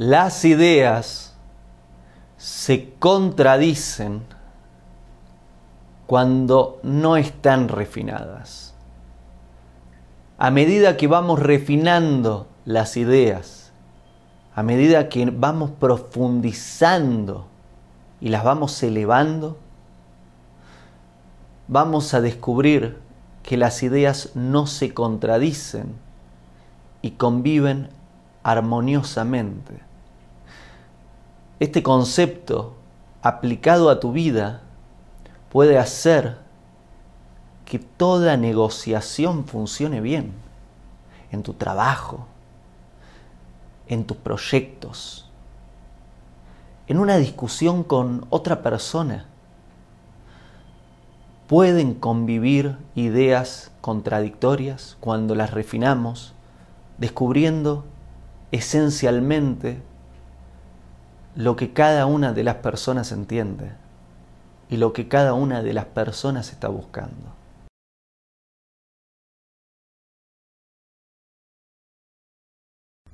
las ideas se contradicen cuando no están refinadas. A medida que vamos refinando las ideas, a medida que vamos profundizando y las vamos elevando, vamos a descubrir que las ideas no se contradicen y conviven armoniosamente. Este concepto aplicado a tu vida puede hacer que toda negociación funcione bien en tu trabajo, en tus proyectos, en una discusión con otra persona. Pueden convivir ideas contradictorias cuando las refinamos, descubriendo esencialmente lo que cada una de las personas entiende y lo que cada una de las personas está buscando.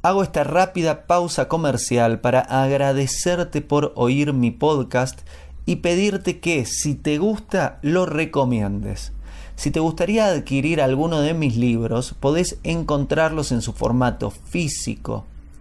Hago esta rápida pausa comercial para agradecerte por oír mi podcast y pedirte que si te gusta lo recomiendes. Si te gustaría adquirir alguno de mis libros, podés encontrarlos en su formato físico